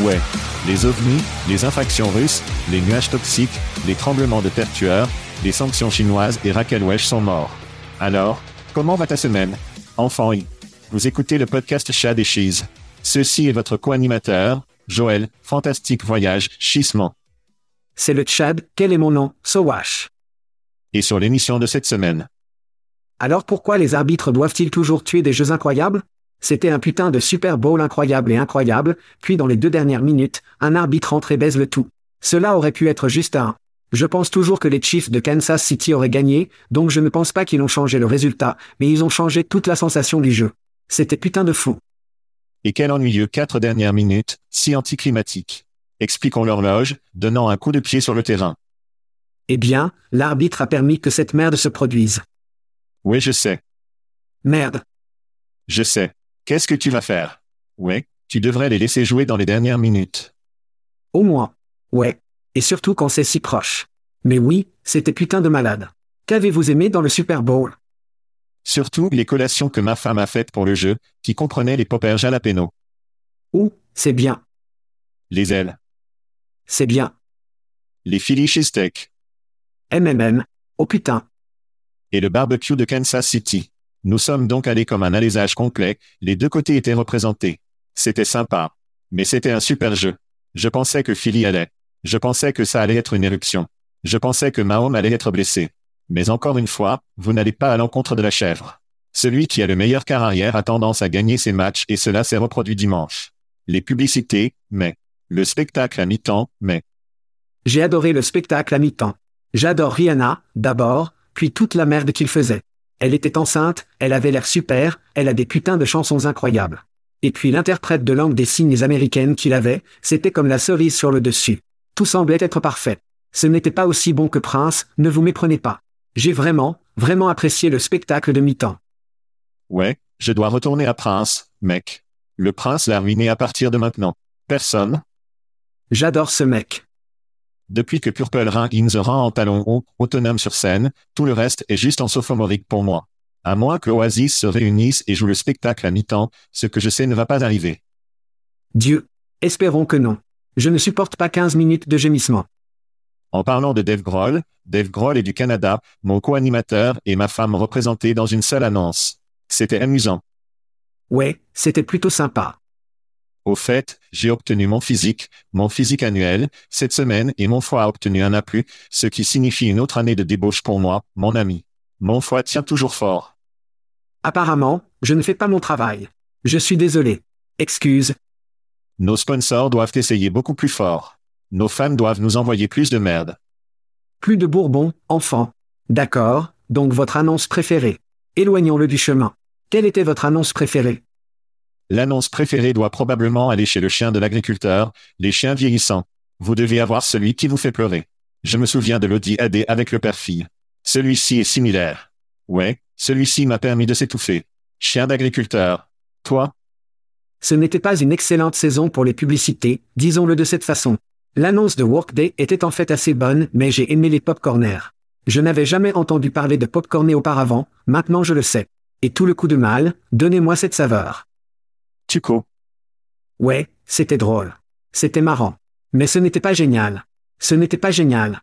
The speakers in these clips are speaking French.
Ouais. Les ovnis, les infractions russes, les nuages toxiques, les tremblements de terre tueurs, les sanctions chinoises et Raquel Wesh sont morts. Alors, comment va ta semaine? Enfant I. Vous écoutez le podcast Chad et Cheese. Ceci est votre co-animateur, Joël, fantastique voyage, Chissement. C'est le Tchad, quel est mon nom? Sowash. Et sur l'émission de cette semaine. Alors pourquoi les arbitres doivent-ils toujours tuer des jeux incroyables? C'était un putain de Super Bowl incroyable et incroyable, puis dans les deux dernières minutes, un arbitre entre et baise le tout. Cela aurait pu être juste un. Je pense toujours que les Chiefs de Kansas City auraient gagné, donc je ne pense pas qu'ils ont changé le résultat, mais ils ont changé toute la sensation du jeu. C'était putain de fou. Et quel ennuyeux quatre dernières minutes, si anticlimatique. Expliquons l'horloge, donnant un coup de pied sur le terrain. Eh bien, l'arbitre a permis que cette merde se produise. Oui, je sais. Merde. Je sais. Qu'est-ce que tu vas faire? Ouais, tu devrais les laisser jouer dans les dernières minutes. Au moins. Ouais. Et surtout quand c'est si proche. Mais oui, c'était putain de malade. Qu'avez-vous aimé dans le Super Bowl? Surtout les collations que ma femme a faites pour le jeu, qui comprenaient les poppers jalapeno. Ouh, c'est bien. Les ailes. C'est bien. Les Philly cheesesteak. MMM. Oh putain. Et le barbecue de Kansas City. Nous sommes donc allés comme un alésage complet, les deux côtés étaient représentés. C'était sympa. Mais c'était un super jeu. Je pensais que Philly allait. Je pensais que ça allait être une éruption. Je pensais que Mahomes allait être blessé. Mais encore une fois, vous n'allez pas à l'encontre de la chèvre. Celui qui a le meilleur quart arrière a tendance à gagner ses matchs et cela s'est reproduit dimanche. Les publicités, mais. Le spectacle à mi-temps, mais. J'ai adoré le spectacle à mi-temps. J'adore Rihanna, d'abord, puis toute la merde qu'il faisait. Elle était enceinte, elle avait l'air super, elle a des putains de chansons incroyables. Et puis l'interprète de langue des signes américaine qu'il avait, c'était comme la cerise sur le dessus. Tout semblait être parfait. Ce n'était pas aussi bon que Prince, ne vous méprenez pas. J'ai vraiment, vraiment apprécié le spectacle de mi-temps. Ouais, je dois retourner à Prince, mec. Le prince l'a ruiné à partir de maintenant. Personne. J'adore ce mec. Depuis que Purple Rain in the rend en talon haut, autonome sur scène, tout le reste est juste en sophomorique pour moi. À moins que Oasis se réunisse et joue le spectacle à mi-temps, ce que je sais ne va pas arriver. Dieu. Espérons que non. Je ne supporte pas 15 minutes de gémissement. En parlant de Dave Grohl, Dave Grohl est du Canada, mon co-animateur et ma femme représentés dans une seule annonce. C'était amusant. Ouais, c'était plutôt sympa. Au fait, j'ai obtenu mon physique, mon physique annuel, cette semaine et mon foie a obtenu un A+, ce qui signifie une autre année de débauche pour moi, mon ami. Mon foie tient toujours fort. Apparemment, je ne fais pas mon travail. Je suis désolé. Excuse. Nos sponsors doivent essayer beaucoup plus fort. Nos fans doivent nous envoyer plus de merde. Plus de Bourbon, enfant. D'accord, donc votre annonce préférée. Éloignons-le du chemin. Quelle était votre annonce préférée L'annonce préférée doit probablement aller chez le chien de l'agriculteur, les chiens vieillissants. Vous devez avoir celui qui vous fait pleurer. Je me souviens de l'Audi AD avec le père-fille. Celui-ci est similaire. Ouais, celui-ci m'a permis de s'étouffer. Chien d'agriculteur. Toi? Ce n'était pas une excellente saison pour les publicités, disons-le de cette façon. L'annonce de Workday était en fait assez bonne, mais j'ai aimé les popcorners. Je n'avais jamais entendu parler de popcorné auparavant, maintenant je le sais. Et tout le coup de mal, donnez-moi cette saveur. Tuco. Ouais, c'était drôle. C'était marrant. Mais ce n'était pas génial. Ce n'était pas génial.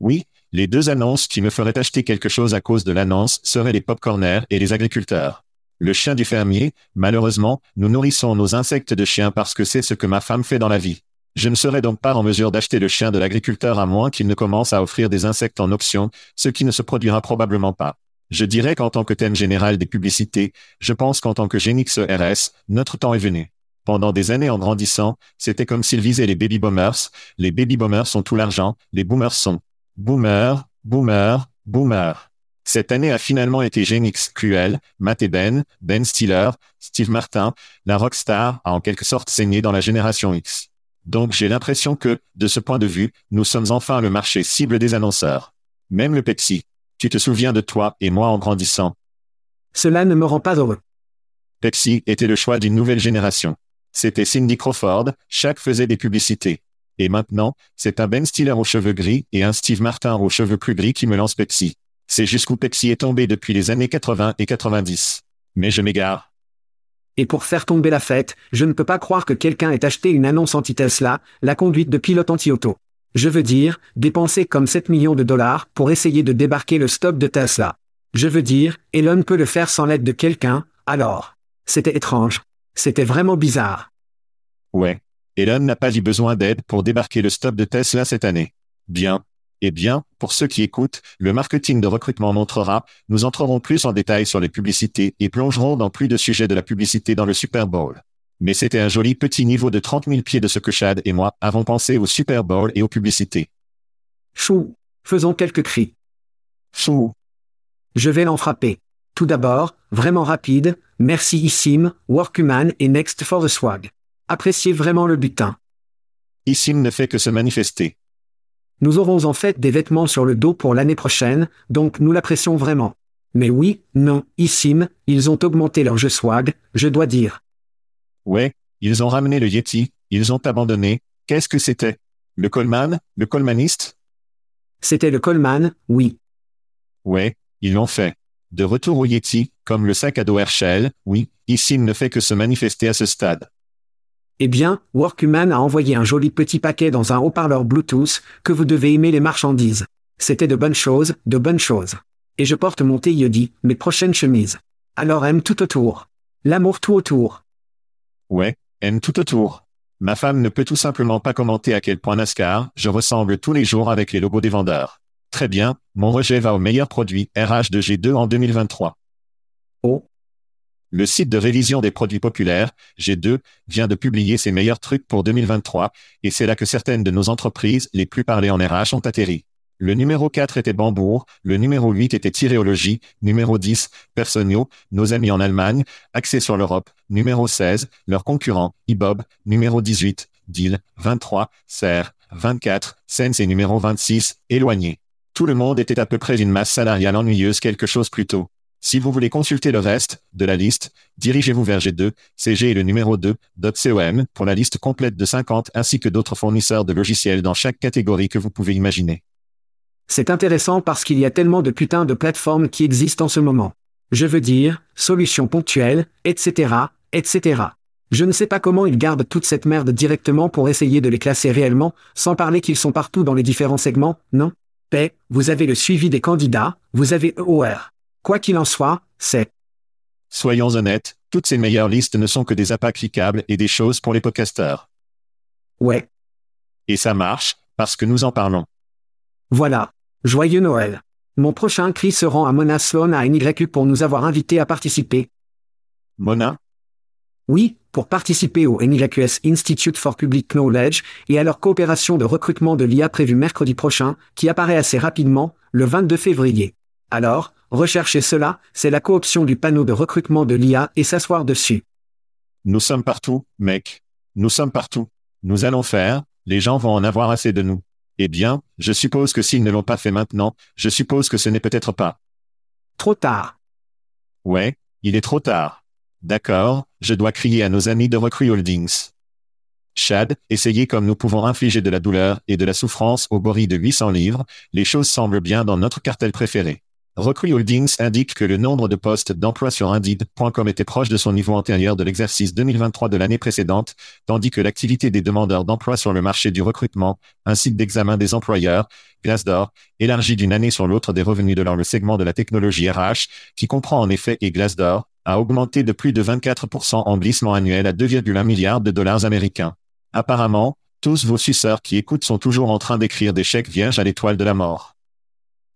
Oui, les deux annonces qui me feraient acheter quelque chose à cause de l'annonce seraient les popcorners et les agriculteurs. Le chien du fermier, malheureusement, nous nourrissons nos insectes de chiens parce que c'est ce que ma femme fait dans la vie. Je ne serais donc pas en mesure d'acheter le chien de l'agriculteur à moins qu'il ne commence à offrir des insectes en option, ce qui ne se produira probablement pas. Je dirais qu'en tant que thème général des publicités, je pense qu'en tant que Genix RS, notre temps est venu. Pendant des années en grandissant, c'était comme s'ils visaient les baby boomers. Les baby boomers sont tout l'argent, les boomers sont boomer, boomer, boomer. Cette année a finalement été Genix cruel, Matt et Ben, Ben Stiller, Steve Martin, la rockstar a en quelque sorte saigné dans la génération X. Donc j'ai l'impression que, de ce point de vue, nous sommes enfin le marché cible des annonceurs. Même le Pepsi, tu te souviens de toi et moi en grandissant. Cela ne me rend pas heureux. Pepsi était le choix d'une nouvelle génération. C'était Cindy Crawford, chaque faisait des publicités. Et maintenant, c'est un Ben Stiller aux cheveux gris et un Steve Martin aux cheveux plus gris qui me lance Pepsi. C'est jusqu'où Pepsi est tombé depuis les années 80 et 90. Mais je m'égare. Et pour faire tomber la fête, je ne peux pas croire que quelqu'un ait acheté une annonce anti-Tesla, la conduite de pilote anti-auto. Je veux dire, dépenser comme 7 millions de dollars pour essayer de débarquer le stop de Tesla. Je veux dire, Elon peut le faire sans l'aide de quelqu'un, alors. C'était étrange. C'était vraiment bizarre. Ouais. Elon n'a pas eu besoin d'aide pour débarquer le stop de Tesla cette année. Bien. Eh bien, pour ceux qui écoutent, le marketing de recrutement montrera, nous entrerons plus en détail sur les publicités et plongerons dans plus de sujets de la publicité dans le Super Bowl. Mais c'était un joli petit niveau de 30 000 pieds de ce que Chad et moi avons pensé au Super Bowl et aux publicités. Chou. Faisons quelques cris. Chou. Je vais l'en frapper. Tout d'abord, vraiment rapide, merci Issim, Workhuman et Next for the Swag. Appréciez vraiment le butin. Issim ne fait que se manifester. Nous aurons en fait des vêtements sur le dos pour l'année prochaine, donc nous l'apprécions vraiment. Mais oui, non, Issim, ils ont augmenté leur jeu swag, je dois dire. Ouais, ils ont ramené le Yeti, ils ont abandonné. Qu'est-ce que c'était? Le Coleman? Le Colemaniste C'était le Coleman, oui. Ouais, ils l'ont fait. De retour au Yeti, comme le sac à dos Herschel, oui, ici il ne fait que se manifester à ce stade. Eh bien, Workhuman a envoyé un joli petit paquet dans un haut-parleur Bluetooth, que vous devez aimer les marchandises. C'était de bonnes choses, de bonnes choses. Et je porte mon thé Yodi, mes prochaines chemises. Alors aime tout autour. L'amour tout autour. Ouais, aime tout autour. Ma femme ne peut tout simplement pas commenter à quel point NASCAR, je ressemble tous les jours avec les logos des vendeurs. Très bien, mon rejet va au meilleur produit RH2G2 en 2023. Oh. Le site de révision des produits populaires, G2, vient de publier ses meilleurs trucs pour 2023, et c'est là que certaines de nos entreprises les plus parlées en RH ont atterri. Le numéro 4 était Bambourg, le numéro 8 était Tiréologie, numéro 10, Personio, nos amis en Allemagne, axés sur l'Europe, numéro 16, leur concurrent, IBOB, numéro 18, Deal, 23, Serre, 24, Sense et numéro 26, éloigné. Tout le monde était à peu près une masse salariale ennuyeuse quelque chose plus tôt. Si vous voulez consulter le reste de la liste, dirigez-vous vers G2, CG et le numéro 2, .com pour la liste complète de 50 ainsi que d'autres fournisseurs de logiciels dans chaque catégorie que vous pouvez imaginer. C'est intéressant parce qu'il y a tellement de putains de plateformes qui existent en ce moment. Je veux dire, solutions ponctuelles, etc., etc. Je ne sais pas comment ils gardent toute cette merde directement pour essayer de les classer réellement, sans parler qu'ils sont partout dans les différents segments, non? Paix, vous avez le suivi des candidats, vous avez EOR. Quoi qu'il en soit, c'est... Soyons honnêtes, toutes ces meilleures listes ne sont que des appâts cliquables et des choses pour les podcasteurs. Ouais. Et ça marche, parce que nous en parlons. Voilà. Joyeux Noël. Mon prochain cri se rend à Mona Sloan à NYU pour nous avoir invités à participer. Mona? Oui, pour participer au NIAQS Institute for Public Knowledge et à leur coopération de recrutement de l'IA prévue mercredi prochain, qui apparaît assez rapidement, le 22 février. Alors, recherchez cela, c'est la cooption du panneau de recrutement de l'IA et s'asseoir dessus. Nous sommes partout, mec. Nous sommes partout. Nous allons faire, les gens vont en avoir assez de nous. Eh bien, je suppose que s'ils ne l'ont pas fait maintenant, je suppose que ce n'est peut-être pas. Trop tard. Ouais, il est trop tard. D'accord, je dois crier à nos amis de Recruit Holdings. Chad, essayez comme nous pouvons infliger de la douleur et de la souffrance au bori de 800 livres, les choses semblent bien dans notre cartel préféré. Recruit Holdings indique que le nombre de postes d'emploi sur Indeed.com était proche de son niveau antérieur de l'exercice 2023 de l'année précédente, tandis que l'activité des demandeurs d'emploi sur le marché du recrutement, un site d'examen des employeurs, Glassdoor, élargi d'une année sur l'autre des revenus de leur le segment de la technologie RH, qui comprend en effet et Glassdoor, a augmenté de plus de 24% en glissement annuel à 2,1 milliards de dollars américains. Apparemment, tous vos suceurs qui écoutent sont toujours en train d'écrire des chèques vierges à l'étoile de la mort.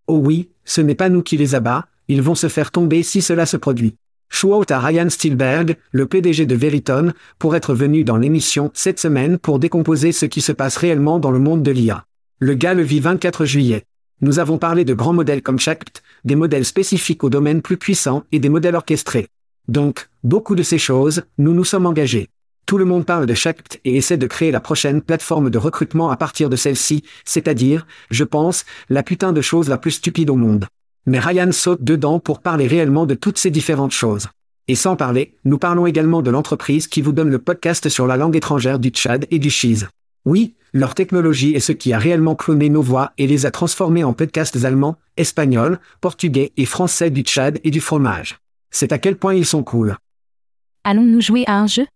Oh oui, ce n'est pas nous qui les abat, ils vont se faire tomber si cela se produit. Shout à Ryan Spielberg, le PDG de Veritone, pour être venu dans l'émission cette semaine pour décomposer ce qui se passe réellement dans le monde de l'IA. Le gars le vit 24 juillet. Nous avons parlé de grands modèles comme Shact, des modèles spécifiques aux domaines plus puissants et des modèles orchestrés. Donc, beaucoup de ces choses, nous nous sommes engagés. Tout le monde parle de Shact et essaie de créer la prochaine plateforme de recrutement à partir de celle-ci, c'est-à-dire, je pense, la putain de chose la plus stupide au monde. Mais Ryan saute dedans pour parler réellement de toutes ces différentes choses. Et sans parler, nous parlons également de l'entreprise qui vous donne le podcast sur la langue étrangère du Tchad et du Cheese. Oui, leur technologie est ce qui a réellement cloné nos voix et les a transformés en podcasts allemands, espagnols, portugais et français du Tchad et du fromage. C'est à quel point ils sont cool. Allons-nous jouer à un jeu?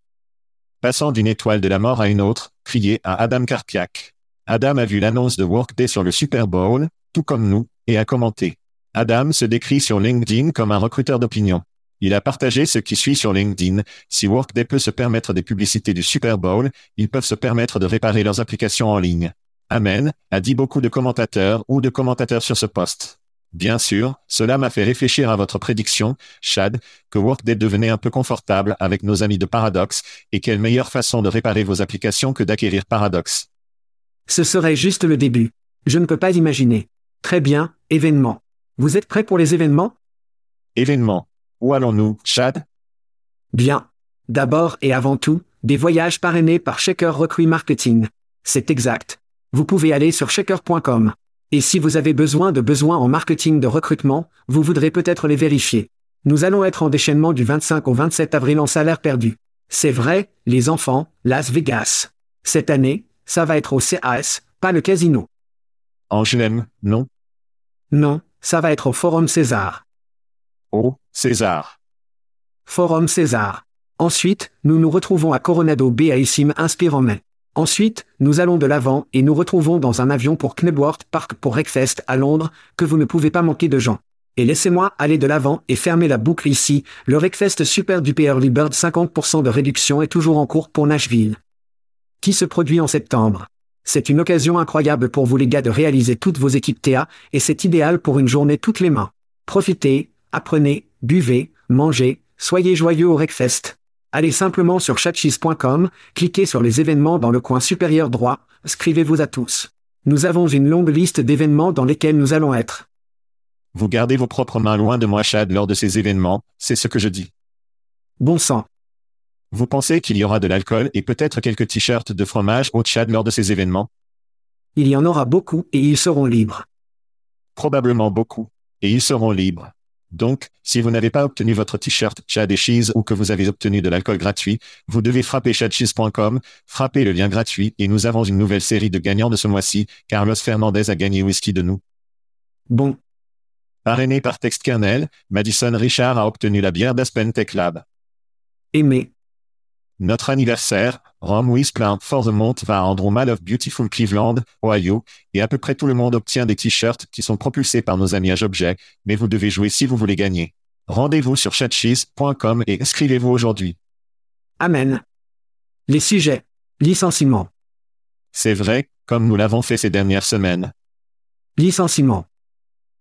Passant d'une étoile de la mort à une autre, crié à Adam Karpiak. Adam a vu l'annonce de Workday sur le Super Bowl, tout comme nous, et a commenté. Adam se décrit sur LinkedIn comme un recruteur d'opinion. Il a partagé ce qui suit sur LinkedIn. Si Workday peut se permettre des publicités du Super Bowl, ils peuvent se permettre de réparer leurs applications en ligne. Amen, a dit beaucoup de commentateurs ou de commentateurs sur ce poste. Bien sûr, cela m'a fait réfléchir à votre prédiction, Chad, que Workday devenait un peu confortable avec nos amis de Paradox, et quelle meilleure façon de réparer vos applications que d'acquérir Paradox. Ce serait juste le début. Je ne peux pas imaginer. Très bien, événement. Vous êtes prêts pour les événements? Événement. Où allons-nous, Chad? Bien. D'abord et avant tout, des voyages parrainés par Shaker Recruit Marketing. C'est exact. Vous pouvez aller sur shaker.com. Et si vous avez besoin de besoins en marketing de recrutement, vous voudrez peut-être les vérifier. Nous allons être en déchaînement du 25 au 27 avril en salaire perdu. C'est vrai, les enfants, Las Vegas. Cette année, ça va être au CAS, pas le casino. Angelem, non Non, ça va être au Forum César. Oh, César. Forum César. Ensuite, nous nous retrouvons à Coronado Bay à Issim Inspire en mai. Ensuite, nous allons de l'avant et nous retrouvons dans un avion pour Knebworth Park pour Wreckfest à Londres, que vous ne pouvez pas manquer de gens. Et laissez-moi aller de l'avant et fermer la boucle ici, le Wreckfest Super Duper Early Bird 50% de réduction est toujours en cours pour Nashville. Qui se produit en septembre? C'est une occasion incroyable pour vous les gars de réaliser toutes vos équipes TA, et c'est idéal pour une journée toutes les mains. Profitez, apprenez, buvez, mangez, soyez joyeux au Wreckfest. Allez simplement sur chatcheese.com, cliquez sur les événements dans le coin supérieur droit, inscrivez-vous à tous. Nous avons une longue liste d'événements dans lesquels nous allons être. Vous gardez vos propres mains loin de moi, Chad, lors de ces événements, c'est ce que je dis. Bon sang. Vous pensez qu'il y aura de l'alcool et peut-être quelques t-shirts de fromage au Tchad lors de ces événements? Il y en aura beaucoup et ils seront libres. Probablement beaucoup. Et ils seront libres. Donc, si vous n'avez pas obtenu votre t-shirt Chad et Cheese ou que vous avez obtenu de l'alcool gratuit, vous devez frapper chadcheese.com, frapper le lien gratuit et nous avons une nouvelle série de gagnants de ce mois-ci. Carlos Fernandez a gagné whisky de nous. Bon. Parrainé par Text Kernel, Madison Richard a obtenu la bière d'Aspen Tech Lab. Aimé. Notre anniversaire, Rome With for the Month va à Andrew Mall of Beautiful Cleveland, Ohio, et à peu près tout le monde obtient des t-shirts qui sont propulsés par nos amis à Objet, mais vous devez jouer si vous voulez gagner. Rendez-vous sur chatcheese.com et inscrivez-vous aujourd'hui. Amen. Les sujets. Licenciement. C'est vrai, comme nous l'avons fait ces dernières semaines. Licenciement.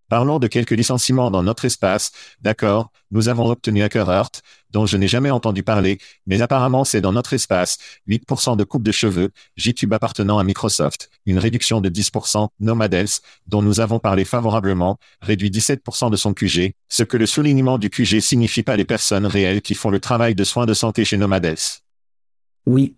Parlons de quelques licenciements dans notre espace. D'accord, nous avons obtenu HackerHeart, dont je n'ai jamais entendu parler, mais apparemment c'est dans notre espace. 8% de coupe de cheveux, JTube appartenant à Microsoft. Une réduction de 10%, Nomadels, dont nous avons parlé favorablement, réduit 17% de son QG, ce que le soulignement du QG signifie pas les personnes réelles qui font le travail de soins de santé chez Nomadels. Oui,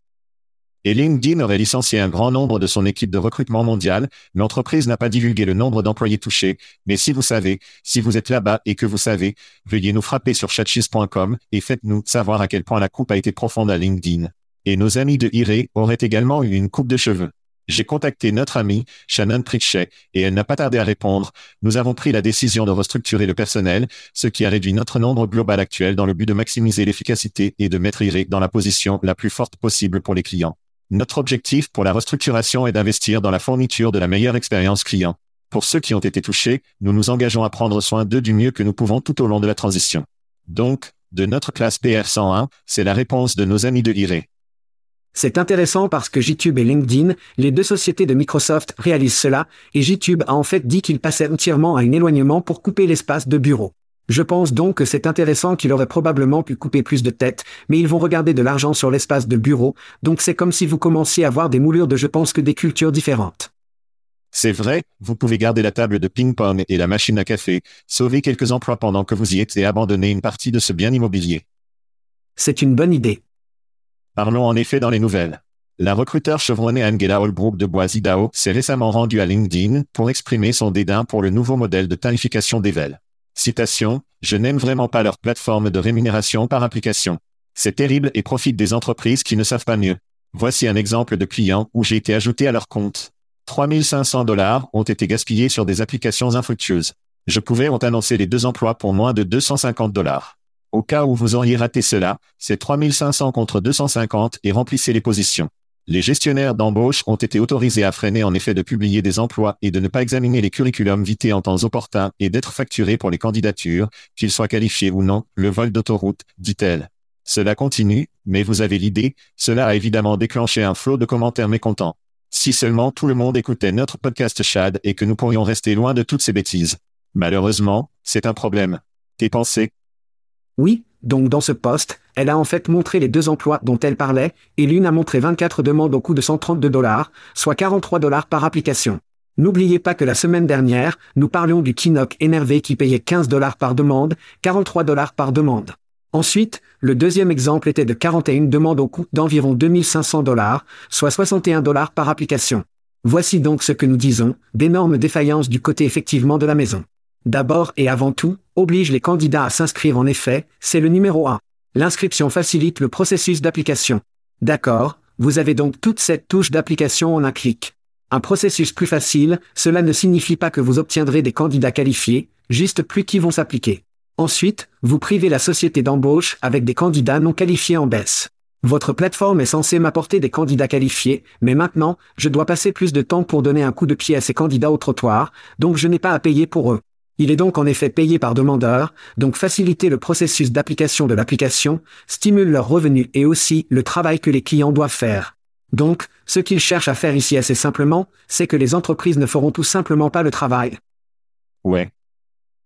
Et LinkedIn aurait licencié un grand nombre de son équipe de recrutement mondial. L'entreprise n'a pas divulgué le nombre d'employés touchés, mais si vous savez, si vous êtes là-bas et que vous savez, veuillez nous frapper sur chatchis.com et faites-nous savoir à quel point la coupe a été profonde à LinkedIn. Et nos amis de Iré auraient également eu une coupe de cheveux. J'ai contacté notre amie, Shannon Pritchet, et elle n'a pas tardé à répondre. Nous avons pris la décision de restructurer le personnel, ce qui a réduit notre nombre global actuel dans le but de maximiser l'efficacité et de mettre Iré dans la position la plus forte possible pour les clients. Notre objectif pour la restructuration est d'investir dans la fourniture de la meilleure expérience client. Pour ceux qui ont été touchés, nous nous engageons à prendre soin d'eux du mieux que nous pouvons tout au long de la transition. Donc, de notre classe PR101, c'est la réponse de nos amis de l'IRE. c'est intéressant parce que JTube et LinkedIn, les deux sociétés de Microsoft, réalisent cela, et JTube a en fait dit qu'il passait entièrement à un éloignement pour couper l'espace de bureau. Je pense donc que c'est intéressant qu'il aurait probablement pu couper plus de têtes, mais ils vont regarder de l'argent sur l'espace de bureau, donc c'est comme si vous commenciez à voir des moulures de je pense que des cultures différentes. C'est vrai, vous pouvez garder la table de ping-pong et la machine à café, sauver quelques emplois pendant que vous y êtes et abandonner une partie de ce bien immobilier. C'est une bonne idée. Parlons en effet dans les nouvelles. La recruteur chevronnée Angela Holbrook de Boisidao s'est récemment rendue à LinkedIn pour exprimer son dédain pour le nouveau modèle de tarification d'Evel. Citation, Je n'aime vraiment pas leur plateforme de rémunération par application. C'est terrible et profite des entreprises qui ne savent pas mieux. Voici un exemple de client où j'ai été ajouté à leur compte. 3500 dollars ont été gaspillés sur des applications infructueuses. Je pouvais ont annoncé les deux emplois pour moins de 250 dollars. Au cas où vous auriez raté cela, c'est 3500 contre 250 et remplissez les positions. Les gestionnaires d'embauche ont été autorisés à freiner en effet de publier des emplois et de ne pas examiner les curriculums vitae en temps opportun et d'être facturés pour les candidatures, qu'ils soient qualifiés ou non, le vol d'autoroute, dit-elle. Cela continue, mais vous avez l'idée, cela a évidemment déclenché un flot de commentaires mécontents. Si seulement tout le monde écoutait notre podcast Chad et que nous pourrions rester loin de toutes ces bêtises. Malheureusement, c'est un problème. Tes pensées Oui, donc dans ce poste, elle a en fait montré les deux emplois dont elle parlait, et l'une a montré 24 demandes au coût de 132 dollars, soit 43 dollars par application. N'oubliez pas que la semaine dernière, nous parlions du Kinok énervé qui payait 15 dollars par demande, 43 dollars par demande. Ensuite, le deuxième exemple était de 41 demandes au coût d'environ 2500 dollars, soit 61 dollars par application. Voici donc ce que nous disons, d'énormes défaillances du côté effectivement de la maison. D'abord et avant tout, oblige les candidats à s'inscrire en effet, c'est le numéro 1. L'inscription facilite le processus d'application. D'accord, vous avez donc toute cette touche d'application en un clic. Un processus plus facile, cela ne signifie pas que vous obtiendrez des candidats qualifiés, juste plus qui vont s'appliquer. Ensuite, vous privez la société d'embauche avec des candidats non qualifiés en baisse. Votre plateforme est censée m'apporter des candidats qualifiés, mais maintenant, je dois passer plus de temps pour donner un coup de pied à ces candidats au trottoir, donc je n'ai pas à payer pour eux. Il est donc en effet payé par demandeur, donc faciliter le processus d'application de l'application, stimule leurs revenus et aussi le travail que les clients doivent faire. Donc, ce qu'ils cherchent à faire ici assez simplement, c'est que les entreprises ne feront tout simplement pas le travail. Ouais.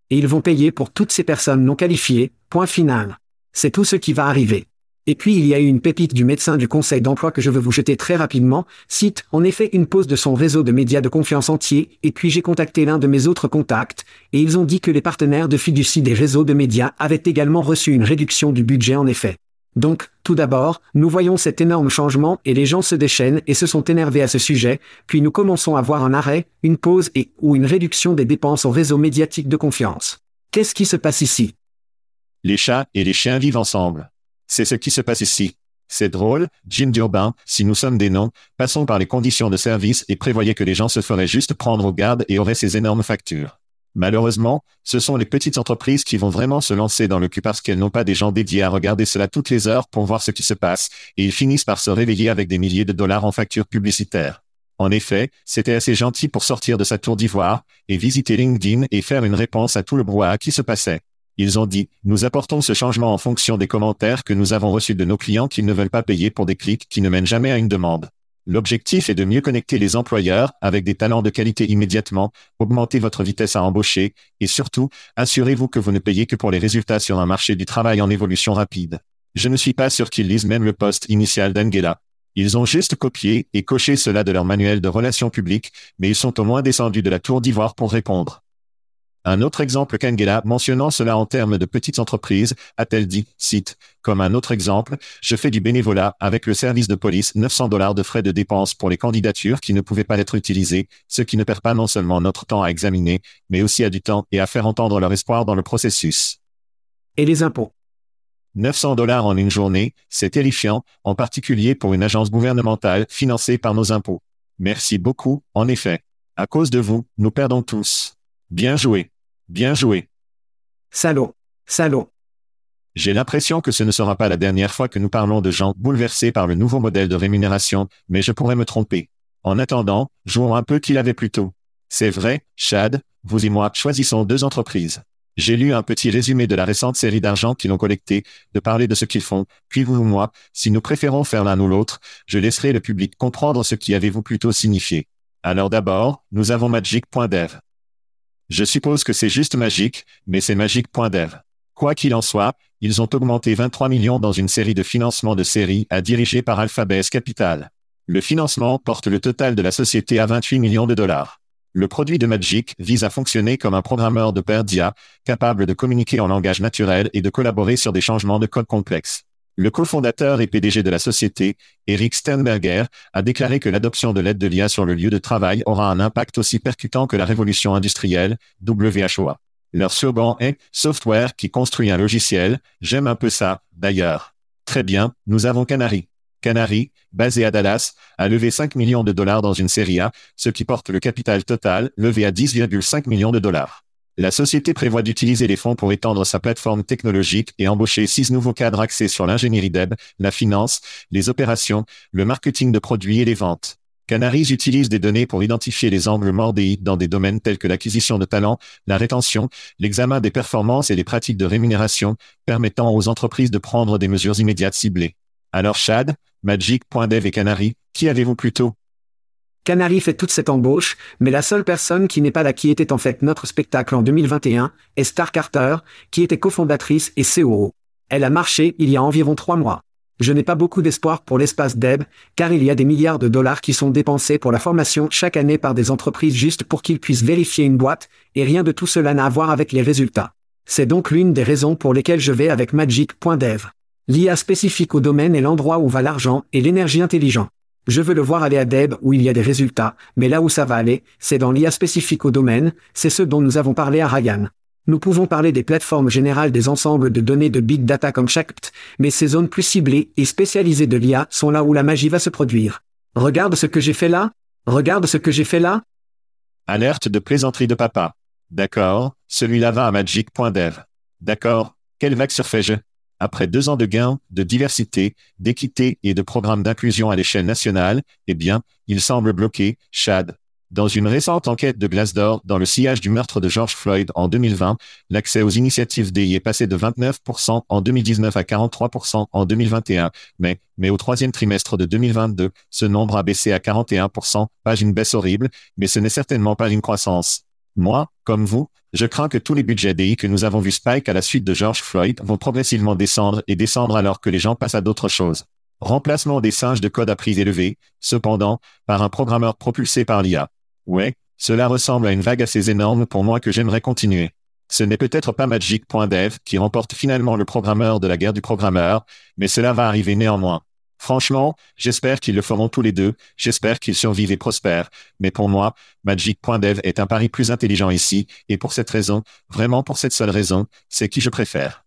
Et ils vont payer pour toutes ces personnes non qualifiées, point final. C'est tout ce qui va arriver. Et puis il y a eu une pépite du médecin du conseil d'emploi que je veux vous jeter très rapidement, cite en effet une pause de son réseau de médias de confiance entier, et puis j'ai contacté l'un de mes autres contacts, et ils ont dit que les partenaires de fiducie des réseaux de médias avaient également reçu une réduction du budget en effet. Donc, tout d'abord, nous voyons cet énorme changement et les gens se déchaînent et se sont énervés à ce sujet, puis nous commençons à voir un arrêt, une pause et ou une réduction des dépenses au réseau médiatique de confiance. Qu'est-ce qui se passe ici? Les chats et les chiens vivent ensemble. C'est ce qui se passe ici. C'est drôle, Jim Durbin, si nous sommes des noms, passons par les conditions de service et prévoyez que les gens se feraient juste prendre au garde et auraient ces énormes factures. Malheureusement, ce sont les petites entreprises qui vont vraiment se lancer dans le cul parce qu'elles n'ont pas des gens dédiés à regarder cela toutes les heures pour voir ce qui se passe, et ils finissent par se réveiller avec des milliers de dollars en factures publicitaires. En effet, c'était assez gentil pour sortir de sa tour d'ivoire, et visiter LinkedIn et faire une réponse à tout le brouhaha qui se passait. Ils ont dit, nous apportons ce changement en fonction des commentaires que nous avons reçus de nos clients qui ne veulent pas payer pour des clics qui ne mènent jamais à une demande. L'objectif est de mieux connecter les employeurs avec des talents de qualité immédiatement, augmenter votre vitesse à embaucher, et surtout, assurez-vous que vous ne payez que pour les résultats sur un marché du travail en évolution rapide. Je ne suis pas sûr qu'ils lisent même le poste initial d'Angela. Ils ont juste copié et coché cela de leur manuel de relations publiques, mais ils sont au moins descendus de la tour d'ivoire pour répondre. Un autre exemple qu'Angela, mentionnant cela en termes de petites entreprises, a-t-elle dit, cite, comme un autre exemple, je fais du bénévolat avec le service de police 900 dollars de frais de dépenses pour les candidatures qui ne pouvaient pas être utilisées, ce qui ne perd pas non seulement notre temps à examiner, mais aussi à du temps et à faire entendre leur espoir dans le processus. Et les impôts? 900 dollars en une journée, c'est terrifiant, en particulier pour une agence gouvernementale financée par nos impôts. Merci beaucoup, en effet. À cause de vous, nous perdons tous. Bien joué. Bien joué. Salaud. Salaud. J'ai l'impression que ce ne sera pas la dernière fois que nous parlons de gens bouleversés par le nouveau modèle de rémunération, mais je pourrais me tromper. En attendant, jouons un peu qu'il avait plus tôt. C'est vrai, Chad, vous et moi choisissons deux entreprises. J'ai lu un petit résumé de la récente série d'argent qu'ils ont collecté, de parler de ce qu'ils font, puis vous ou moi, si nous préférons faire l'un ou l'autre, je laisserai le public comprendre ce qui avez-vous plutôt signifié. Alors d'abord, nous avons Magic.dev. Je suppose que c'est juste magique, mais c'est magique.dev. Quoi qu'il en soit, ils ont augmenté 23 millions dans une série de financements de série à diriger par Alphabet Capital. Le financement porte le total de la société à 28 millions de dollars. Le produit de Magic vise à fonctionner comme un programmeur de pair DIA, capable de communiquer en langage naturel et de collaborer sur des changements de code complexes. Le cofondateur et PDG de la société, Eric Sternberger, a déclaré que l'adoption de l'aide de l'IA sur le lieu de travail aura un impact aussi percutant que la révolution industrielle, WHOA. Leur slogan est Software qui construit un logiciel. J'aime un peu ça, d'ailleurs. Très bien, nous avons Canary. Canary, basé à Dallas, a levé 5 millions de dollars dans une série A, ce qui porte le capital total levé à 10,5 millions de dollars. La société prévoit d'utiliser les fonds pour étendre sa plateforme technologique et embaucher six nouveaux cadres axés sur l'ingénierie d'EB, la finance, les opérations, le marketing de produits et les ventes. Canaries utilise des données pour identifier les angles morts des dans des domaines tels que l'acquisition de talents, la rétention, l'examen des performances et les pratiques de rémunération, permettant aux entreprises de prendre des mesures immédiates ciblées. Alors Chad, Magic.dev et Canary, qui avez-vous plutôt Canary fait toute cette embauche, mais la seule personne qui n'est pas là qui était en fait notre spectacle en 2021 est Star Carter, qui était cofondatrice et COO. Elle a marché il y a environ trois mois. Je n'ai pas beaucoup d'espoir pour l'espace Deb, car il y a des milliards de dollars qui sont dépensés pour la formation chaque année par des entreprises juste pour qu'ils puissent vérifier une boîte, et rien de tout cela n'a à voir avec les résultats. C'est donc l'une des raisons pour lesquelles je vais avec Magic.dev. L'IA spécifique au domaine est l'endroit où va l'argent et l'énergie intelligente. Je veux le voir aller à Deb où il y a des résultats, mais là où ça va aller, c'est dans l'IA spécifique au domaine, c'est ce dont nous avons parlé à Ryan. Nous pouvons parler des plateformes générales des ensembles de données de big data comme Shact, mais ces zones plus ciblées et spécialisées de l'IA sont là où la magie va se produire. Regarde ce que j'ai fait là Regarde ce que j'ai fait là Alerte de plaisanterie de papa. D'accord, celui-là va à magic.dev. D'accord, quel vague surfais-je après deux ans de gains, de diversité, d'équité et de programmes d'inclusion à l'échelle nationale, eh bien, il semble bloqué, Chad. Dans une récente enquête de Glassdoor dans le sillage du meurtre de George Floyd en 2020, l'accès aux initiatives DI est passé de 29% en 2019 à 43% en 2021, mais, mais au troisième trimestre de 2022, ce nombre a baissé à 41%, pas une baisse horrible, mais ce n'est certainement pas une croissance. Moi, comme vous, je crains que tous les budgets DI que nous avons vus spike à la suite de George Floyd vont progressivement descendre et descendre alors que les gens passent à d'autres choses. Remplacement des singes de code à prix élevés, cependant, par un programmeur propulsé par l'IA. Ouais, cela ressemble à une vague assez énorme pour moi que j'aimerais continuer. Ce n'est peut-être pas Magic.dev qui remporte finalement le programmeur de la guerre du programmeur, mais cela va arriver néanmoins. Franchement, j'espère qu'ils le feront tous les deux, j'espère qu'ils survivent et prospèrent, mais pour moi, Magic.dev est un pari plus intelligent ici, et pour cette raison, vraiment pour cette seule raison, c'est qui je préfère.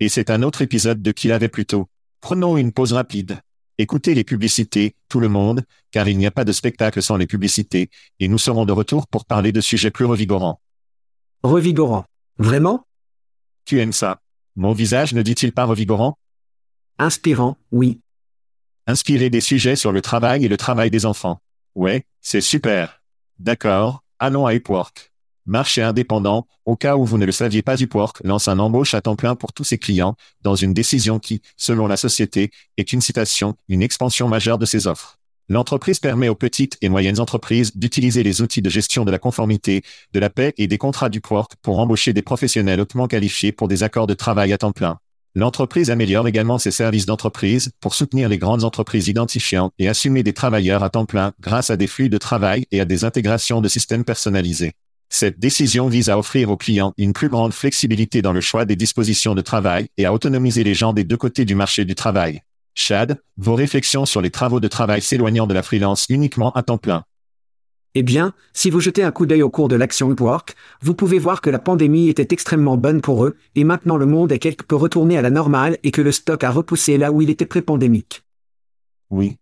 Et c'est un autre épisode de qu'il avait plus tôt. Prenons une pause rapide. Écoutez les publicités, tout le monde, car il n'y a pas de spectacle sans les publicités, et nous serons de retour pour parler de sujets plus revigorants. Revigorant. Vraiment? Tu aimes ça Mon visage ne dit-il pas revigorant? Inspirant, oui. Inspirer des sujets sur le travail et le travail des enfants. Ouais, c'est super. D'accord, allons à Upwork. Marché indépendant, au cas où vous ne le saviez pas Upwork lance un embauche à temps plein pour tous ses clients, dans une décision qui, selon la société, est une citation, une expansion majeure de ses offres. L'entreprise permet aux petites et moyennes entreprises d'utiliser les outils de gestion de la conformité, de la paix et des contrats du Upwork pour embaucher des professionnels hautement qualifiés pour des accords de travail à temps plein. L'entreprise améliore également ses services d'entreprise pour soutenir les grandes entreprises identifiant et assumer des travailleurs à temps plein grâce à des flux de travail et à des intégrations de systèmes personnalisés. Cette décision vise à offrir aux clients une plus grande flexibilité dans le choix des dispositions de travail et à autonomiser les gens des deux côtés du marché du travail. Chad, vos réflexions sur les travaux de travail s'éloignant de la freelance uniquement à temps plein. Eh bien, si vous jetez un coup d'œil au cours de l'action Upwork, vous pouvez voir que la pandémie était extrêmement bonne pour eux, et maintenant le monde est quelque peu retourné à la normale et que le stock a repoussé là où il était pré-pandémique. Oui.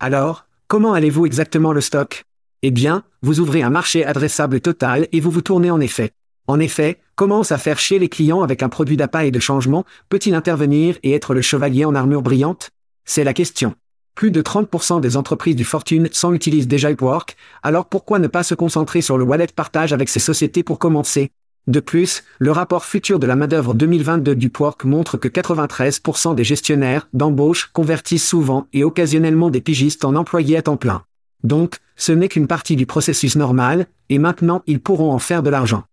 Alors, comment allez-vous exactement le stock? Eh bien, vous ouvrez un marché adressable total et vous vous tournez en effet. En effet, commence à faire chier les clients avec un produit d'appât et de changement, peut-il intervenir et être le chevalier en armure brillante? C'est la question. Plus de 30% des entreprises du Fortune 100 utilisent déjà Upwork, alors pourquoi ne pas se concentrer sur le wallet partage avec ces sociétés pour commencer? De plus, le rapport futur de la main-d'œuvre 2022 d'Upwork montre que 93% des gestionnaires d'embauche convertissent souvent et occasionnellement des pigistes en employés à temps plein. Donc, ce n'est qu'une partie du processus normal, et maintenant ils pourront en faire de l'argent.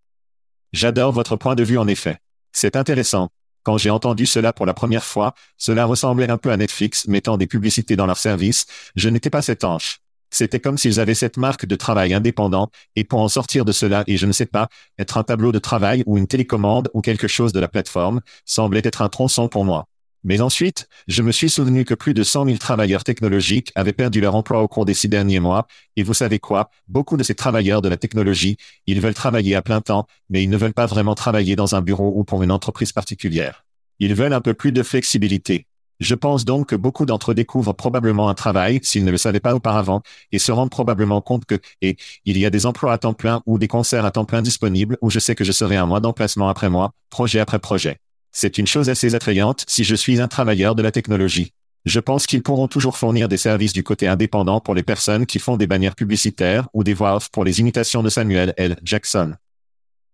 J'adore votre point de vue en effet. C'est intéressant. Quand j'ai entendu cela pour la première fois, cela ressemblait un peu à Netflix mettant des publicités dans leur service, je n'étais pas cet ange. C'était comme s'ils avaient cette marque de travail indépendant, et pour en sortir de cela et je ne sais pas, être un tableau de travail ou une télécommande ou quelque chose de la plateforme, semblait être un tronçon pour moi. Mais ensuite, je me suis souvenu que plus de 100 000 travailleurs technologiques avaient perdu leur emploi au cours des six derniers mois, et vous savez quoi, beaucoup de ces travailleurs de la technologie, ils veulent travailler à plein temps, mais ils ne veulent pas vraiment travailler dans un bureau ou pour une entreprise particulière. Ils veulent un peu plus de flexibilité. Je pense donc que beaucoup d'entre eux découvrent probablement un travail s'ils ne le savaient pas auparavant et se rendent probablement compte que, et, il y a des emplois à temps plein ou des concerts à temps plein disponibles où je sais que je serai un mois d'emplacement après mois, projet après projet. C'est une chose assez attrayante si je suis un travailleur de la technologie. Je pense qu'ils pourront toujours fournir des services du côté indépendant pour les personnes qui font des bannières publicitaires ou des voix pour les imitations de Samuel L. Jackson.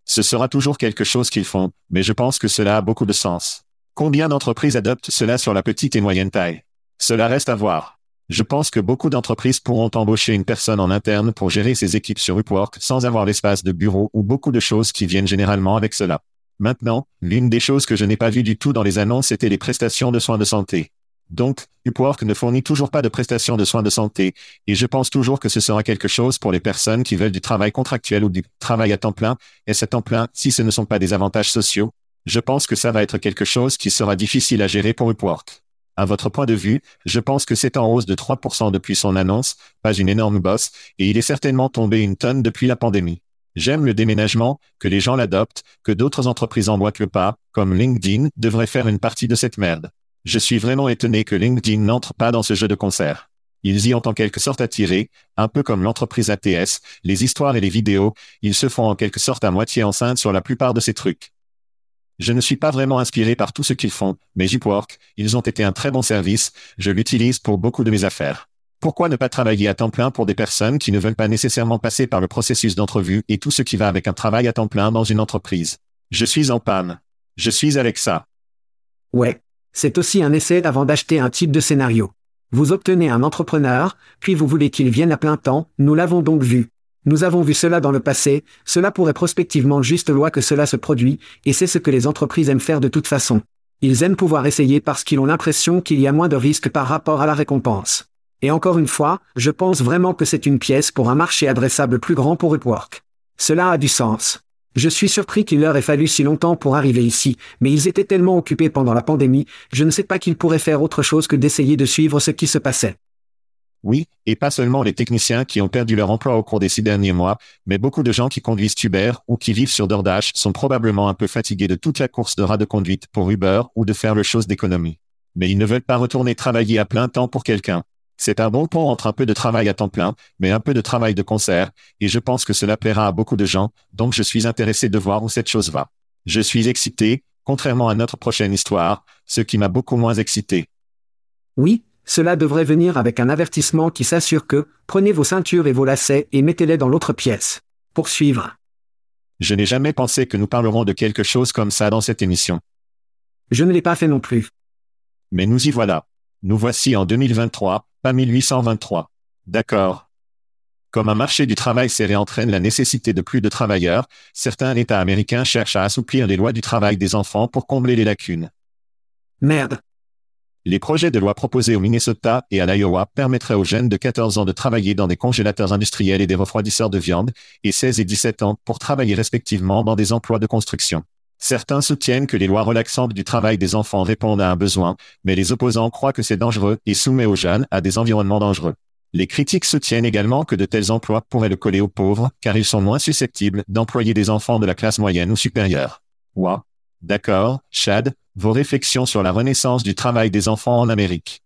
Ce sera toujours quelque chose qu'ils font, mais je pense que cela a beaucoup de sens. Combien d'entreprises adoptent cela sur la petite et moyenne taille? Cela reste à voir. Je pense que beaucoup d'entreprises pourront embaucher une personne en interne pour gérer ses équipes sur Upwork sans avoir l'espace de bureau ou beaucoup de choses qui viennent généralement avec cela. Maintenant, l'une des choses que je n'ai pas vues du tout dans les annonces était les prestations de soins de santé. Donc, Upwork ne fournit toujours pas de prestations de soins de santé, et je pense toujours que ce sera quelque chose pour les personnes qui veulent du travail contractuel ou du travail à temps plein, et ce temps plein, si ce ne sont pas des avantages sociaux, je pense que ça va être quelque chose qui sera difficile à gérer pour Upwork. À votre point de vue, je pense que c'est en hausse de 3% depuis son annonce, pas une énorme bosse, et il est certainement tombé une tonne depuis la pandémie. J'aime le déménagement, que les gens l'adoptent, que d'autres entreprises emboîtent le pas, comme LinkedIn, devraient faire une partie de cette merde. Je suis vraiment étonné que LinkedIn n'entre pas dans ce jeu de concert. Ils y ont en quelque sorte attiré, un peu comme l'entreprise ATS, les histoires et les vidéos, ils se font en quelque sorte à moitié enceinte sur la plupart de ces trucs. Je ne suis pas vraiment inspiré par tout ce qu'ils font, mais Jipwork, ils ont été un très bon service, je l'utilise pour beaucoup de mes affaires. Pourquoi ne pas travailler à temps plein pour des personnes qui ne veulent pas nécessairement passer par le processus d'entrevue et tout ce qui va avec un travail à temps plein dans une entreprise? Je suis en panne. Je suis Alexa. Ouais. C'est aussi un essai avant d'acheter un type de scénario. Vous obtenez un entrepreneur, puis vous voulez qu'il vienne à plein temps, nous l'avons donc vu. Nous avons vu cela dans le passé, cela pourrait prospectivement juste loi que cela se produit, et c'est ce que les entreprises aiment faire de toute façon. Ils aiment pouvoir essayer parce qu'ils ont l'impression qu'il y a moins de risques par rapport à la récompense. Et encore une fois, je pense vraiment que c'est une pièce pour un marché adressable plus grand pour Upwork. Cela a du sens. Je suis surpris qu'il leur ait fallu si longtemps pour arriver ici, mais ils étaient tellement occupés pendant la pandémie, je ne sais pas qu'ils pourraient faire autre chose que d'essayer de suivre ce qui se passait. Oui, et pas seulement les techniciens qui ont perdu leur emploi au cours des six derniers mois, mais beaucoup de gens qui conduisent Uber ou qui vivent sur DoorDash sont probablement un peu fatigués de toute la course de rat de conduite pour Uber ou de faire le chose d'économie. Mais ils ne veulent pas retourner travailler à plein temps pour quelqu'un. C'est un bon pont entre un peu de travail à temps plein, mais un peu de travail de concert, et je pense que cela plaira à beaucoup de gens, donc je suis intéressé de voir où cette chose va. Je suis excité, contrairement à notre prochaine histoire, ce qui m'a beaucoup moins excité. Oui, cela devrait venir avec un avertissement qui s'assure que, prenez vos ceintures et vos lacets et mettez-les dans l'autre pièce. Poursuivre. Je n'ai jamais pensé que nous parlerons de quelque chose comme ça dans cette émission. Je ne l'ai pas fait non plus. Mais nous y voilà. Nous voici en 2023, pas 1823. D'accord. Comme un marché du travail serré entraîne la nécessité de plus de travailleurs, certains États américains cherchent à assouplir les lois du travail des enfants pour combler les lacunes. Merde. Les projets de loi proposés au Minnesota et à l'Iowa permettraient aux jeunes de 14 ans de travailler dans des congélateurs industriels et des refroidisseurs de viande, et 16 et 17 ans pour travailler respectivement dans des emplois de construction. Certains soutiennent que les lois relaxantes du travail des enfants répondent à un besoin, mais les opposants croient que c'est dangereux et soumet aux jeunes à des environnements dangereux. Les critiques soutiennent également que de tels emplois pourraient le coller aux pauvres, car ils sont moins susceptibles d'employer des enfants de la classe moyenne ou supérieure. Ouah. D'accord, Chad, vos réflexions sur la renaissance du travail des enfants en Amérique.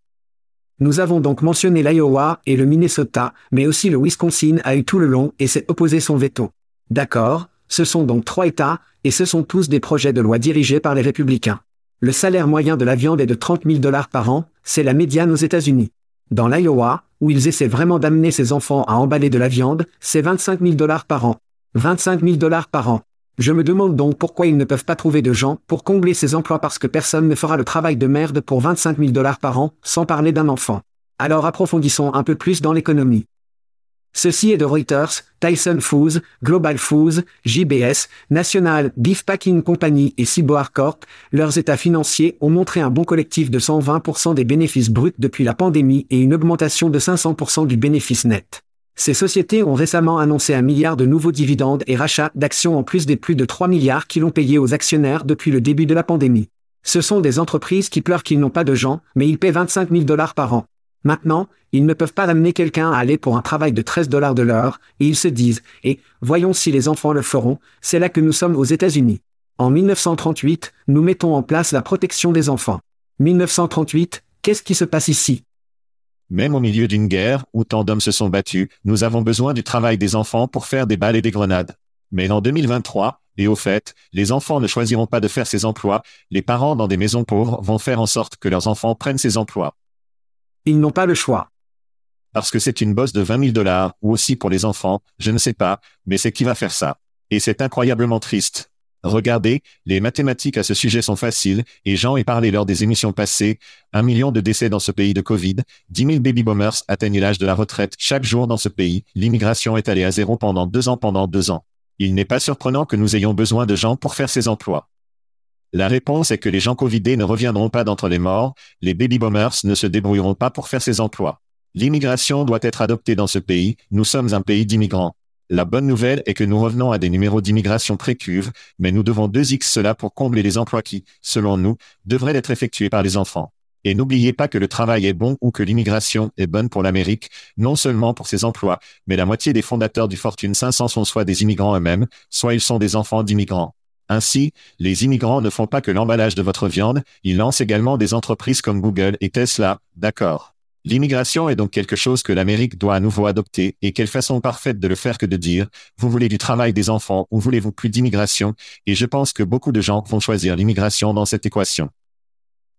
Nous avons donc mentionné l'Iowa et le Minnesota, mais aussi le Wisconsin a eu tout le long et s'est opposé son veto. D'accord, ce sont donc trois États, et ce sont tous des projets de loi dirigés par les républicains. Le salaire moyen de la viande est de 30 000 dollars par an, c'est la médiane aux États-Unis. Dans l'Iowa, où ils essaient vraiment d'amener ces enfants à emballer de la viande, c'est 25 000 dollars par an. 25 000 dollars par an. Je me demande donc pourquoi ils ne peuvent pas trouver de gens pour combler ces emplois parce que personne ne fera le travail de merde pour 25 000 dollars par an, sans parler d'un enfant. Alors approfondissons un peu plus dans l'économie. Ceci est de Reuters, Tyson Foods, Global Foods, JBS, National Beef Packing Company et Ciboire Corp. Leurs états financiers ont montré un bon collectif de 120% des bénéfices bruts depuis la pandémie et une augmentation de 500% du bénéfice net. Ces sociétés ont récemment annoncé un milliard de nouveaux dividendes et rachats d'actions en plus des plus de 3 milliards qu'ils ont payés aux actionnaires depuis le début de la pandémie. Ce sont des entreprises qui pleurent qu'ils n'ont pas de gens, mais ils paient 25 000 dollars par an. Maintenant, ils ne peuvent pas amener quelqu'un à aller pour un travail de 13 dollars de l'heure, et ils se disent, et, voyons si les enfants le feront, c'est là que nous sommes aux États-Unis. En 1938, nous mettons en place la protection des enfants. 1938, qu'est-ce qui se passe ici? Même au milieu d'une guerre où tant d'hommes se sont battus, nous avons besoin du travail des enfants pour faire des balles et des grenades. Mais en 2023, et au fait, les enfants ne choisiront pas de faire ces emplois, les parents dans des maisons pauvres vont faire en sorte que leurs enfants prennent ces emplois. Ils n'ont pas le choix. Parce que c'est une bosse de 20 000 dollars, ou aussi pour les enfants, je ne sais pas, mais c'est qui va faire ça. Et c'est incroyablement triste. Regardez, les mathématiques à ce sujet sont faciles, et j'en ai parlé lors des émissions passées. Un million de décès dans ce pays de Covid, 10 000 baby boomers atteignent l'âge de la retraite chaque jour dans ce pays, l'immigration est allée à zéro pendant deux ans pendant deux ans. Il n'est pas surprenant que nous ayons besoin de gens pour faire ces emplois. La réponse est que les gens Covidés ne reviendront pas d'entre les morts, les baby boomers ne se débrouilleront pas pour faire ces emplois. L'immigration doit être adoptée dans ce pays, nous sommes un pays d'immigrants. La bonne nouvelle est que nous revenons à des numéros d'immigration précuves, mais nous devons 2x cela pour combler les emplois qui, selon nous, devraient être effectués par les enfants. Et n'oubliez pas que le travail est bon ou que l'immigration est bonne pour l'Amérique, non seulement pour ses emplois, mais la moitié des fondateurs du Fortune 500 sont soit des immigrants eux-mêmes, soit ils sont des enfants d'immigrants. Ainsi, les immigrants ne font pas que l'emballage de votre viande, ils lancent également des entreprises comme Google et Tesla, d'accord. L'immigration est donc quelque chose que l'Amérique doit à nouveau adopter, et quelle façon parfaite de le faire que de dire, vous voulez du travail des enfants ou voulez-vous plus d'immigration, et je pense que beaucoup de gens vont choisir l'immigration dans cette équation.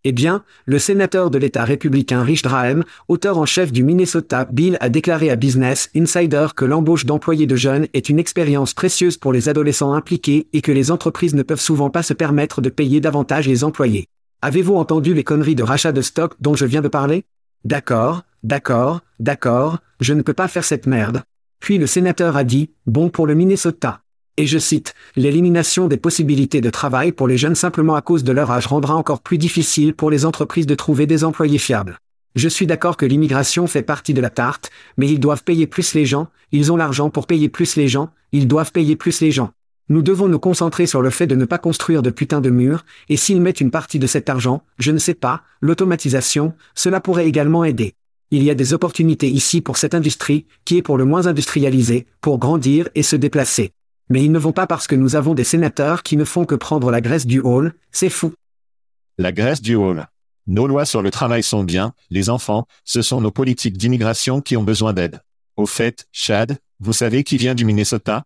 Eh bien, le sénateur de l'État républicain Rich Graham, auteur en chef du Minnesota Bill, a déclaré à Business Insider que l'embauche d'employés de jeunes est une expérience précieuse pour les adolescents impliqués et que les entreprises ne peuvent souvent pas se permettre de payer davantage les employés. Avez-vous entendu les conneries de rachat de stock dont je viens de parler? D'accord, d'accord, d'accord, je ne peux pas faire cette merde. Puis le sénateur a dit, bon pour le Minnesota. Et je cite, l'élimination des possibilités de travail pour les jeunes simplement à cause de leur âge rendra encore plus difficile pour les entreprises de trouver des employés fiables. Je suis d'accord que l'immigration fait partie de la tarte, mais ils doivent payer plus les gens, ils ont l'argent pour payer plus les gens, ils doivent payer plus les gens. Nous devons nous concentrer sur le fait de ne pas construire de putain de murs, et s'ils mettent une partie de cet argent, je ne sais pas, l'automatisation, cela pourrait également aider. Il y a des opportunités ici pour cette industrie, qui est pour le moins industrialisée, pour grandir et se déplacer. Mais ils ne vont pas parce que nous avons des sénateurs qui ne font que prendre la graisse du hall, c'est fou. La graisse du hall. Nos lois sur le travail sont bien, les enfants, ce sont nos politiques d'immigration qui ont besoin d'aide. Au fait, Chad, vous savez qui vient du Minnesota?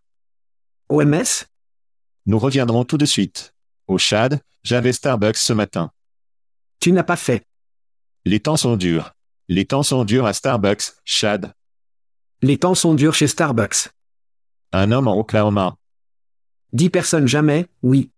OMS nous reviendrons tout de suite. Au Chad, j'avais Starbucks ce matin. Tu n'as pas fait. Les temps sont durs. Les temps sont durs à Starbucks, Chad. Les temps sont durs chez Starbucks. Un homme en Oklahoma. Dix personnes jamais, oui.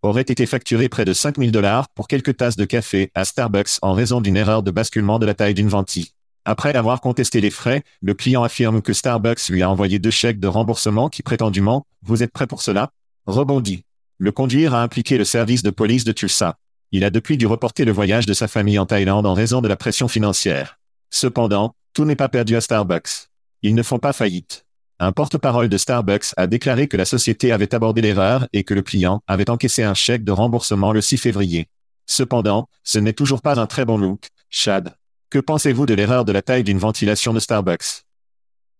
aurait été facturé près de 5000 dollars pour quelques tasses de café à Starbucks en raison d'une erreur de basculement de la taille d'une ventille. Après avoir contesté les frais, le client affirme que Starbucks lui a envoyé deux chèques de remboursement qui prétendument, vous êtes prêt pour cela? Rebondit. Le conduire a impliqué le service de police de Tulsa. Il a depuis dû reporter le voyage de sa famille en Thaïlande en raison de la pression financière. Cependant, tout n'est pas perdu à Starbucks. Ils ne font pas faillite. Un porte-parole de Starbucks a déclaré que la société avait abordé l'erreur et que le client avait encaissé un chèque de remboursement le 6 février. Cependant, ce n'est toujours pas un très bon look, Chad. Que pensez-vous de l'erreur de la taille d'une ventilation de Starbucks?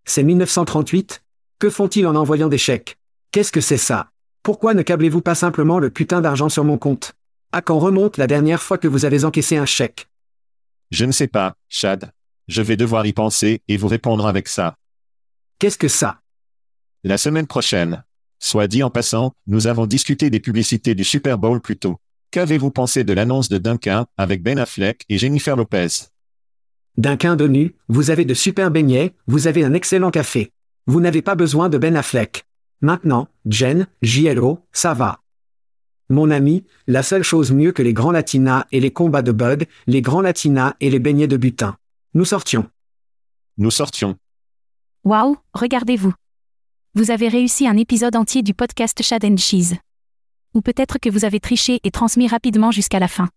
C'est 1938 Que font-ils en envoyant des chèques? Qu'est-ce que c'est ça? Pourquoi ne câblez-vous pas simplement le putain d'argent sur mon compte? À quand remonte la dernière fois que vous avez encaissé un chèque? Je ne sais pas, Chad. Je vais devoir y penser et vous répondre avec ça. Qu'est-ce que ça? La semaine prochaine. Soit dit en passant, nous avons discuté des publicités du Super Bowl plus tôt. Qu'avez-vous pensé de l'annonce de Duncan avec Ben Affleck et Jennifer Lopez? Duncan de nu, vous avez de super beignets, vous avez un excellent café. Vous n'avez pas besoin de Ben Affleck. Maintenant, Jen, JLO, ça va. Mon ami, la seule chose mieux que les grands latinas et les combats de bug, les grands latinas et les beignets de butin. Nous sortions. Nous sortions. Waouh, regardez-vous. Vous avez réussi un épisode entier du podcast Chad and Cheese. Ou peut-être que vous avez triché et transmis rapidement jusqu'à la fin.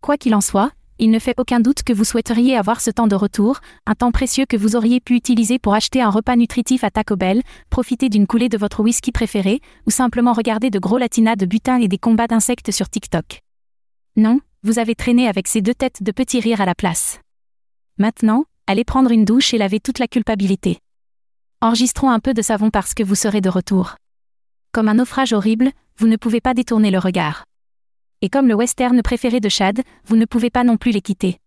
Quoi qu'il en soit, il ne fait aucun doute que vous souhaiteriez avoir ce temps de retour, un temps précieux que vous auriez pu utiliser pour acheter un repas nutritif à Taco Bell, profiter d'une coulée de votre whisky préféré, ou simplement regarder de gros latinas de butin et des combats d'insectes sur TikTok. Non, vous avez traîné avec ces deux têtes de petits rires à la place. Maintenant, allez prendre une douche et laver toute la culpabilité. Enregistrons un peu de savon parce que vous serez de retour. Comme un naufrage horrible, vous ne pouvez pas détourner le regard. Et comme le western préféré de Chad, vous ne pouvez pas non plus les quitter.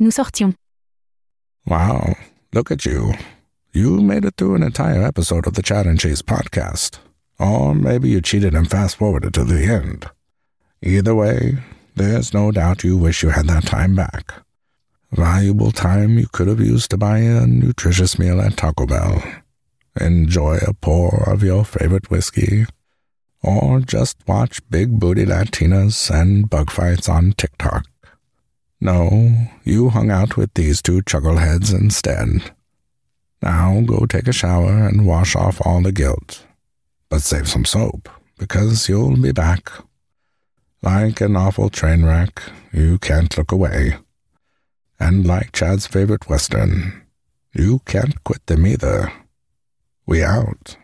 Nous sortions. Wow, look at you. You made it through an entire episode of the Chad and Cheese podcast. Or maybe you cheated and fast forwarded to the end. Either way, there's no doubt you wish you had that time back. Valuable time you could have used to buy a nutritious meal at Taco Bell, enjoy a pour of your favorite whiskey, or just watch big booty Latinas and bug fights on TikTok. No, you hung out with these two chuckleheads instead. Now go take a shower and wash off all the guilt. But save some soap, because you'll be back. Like an awful train wreck, you can't look away. And like Chad's favorite Western, you can't quit them either. We out.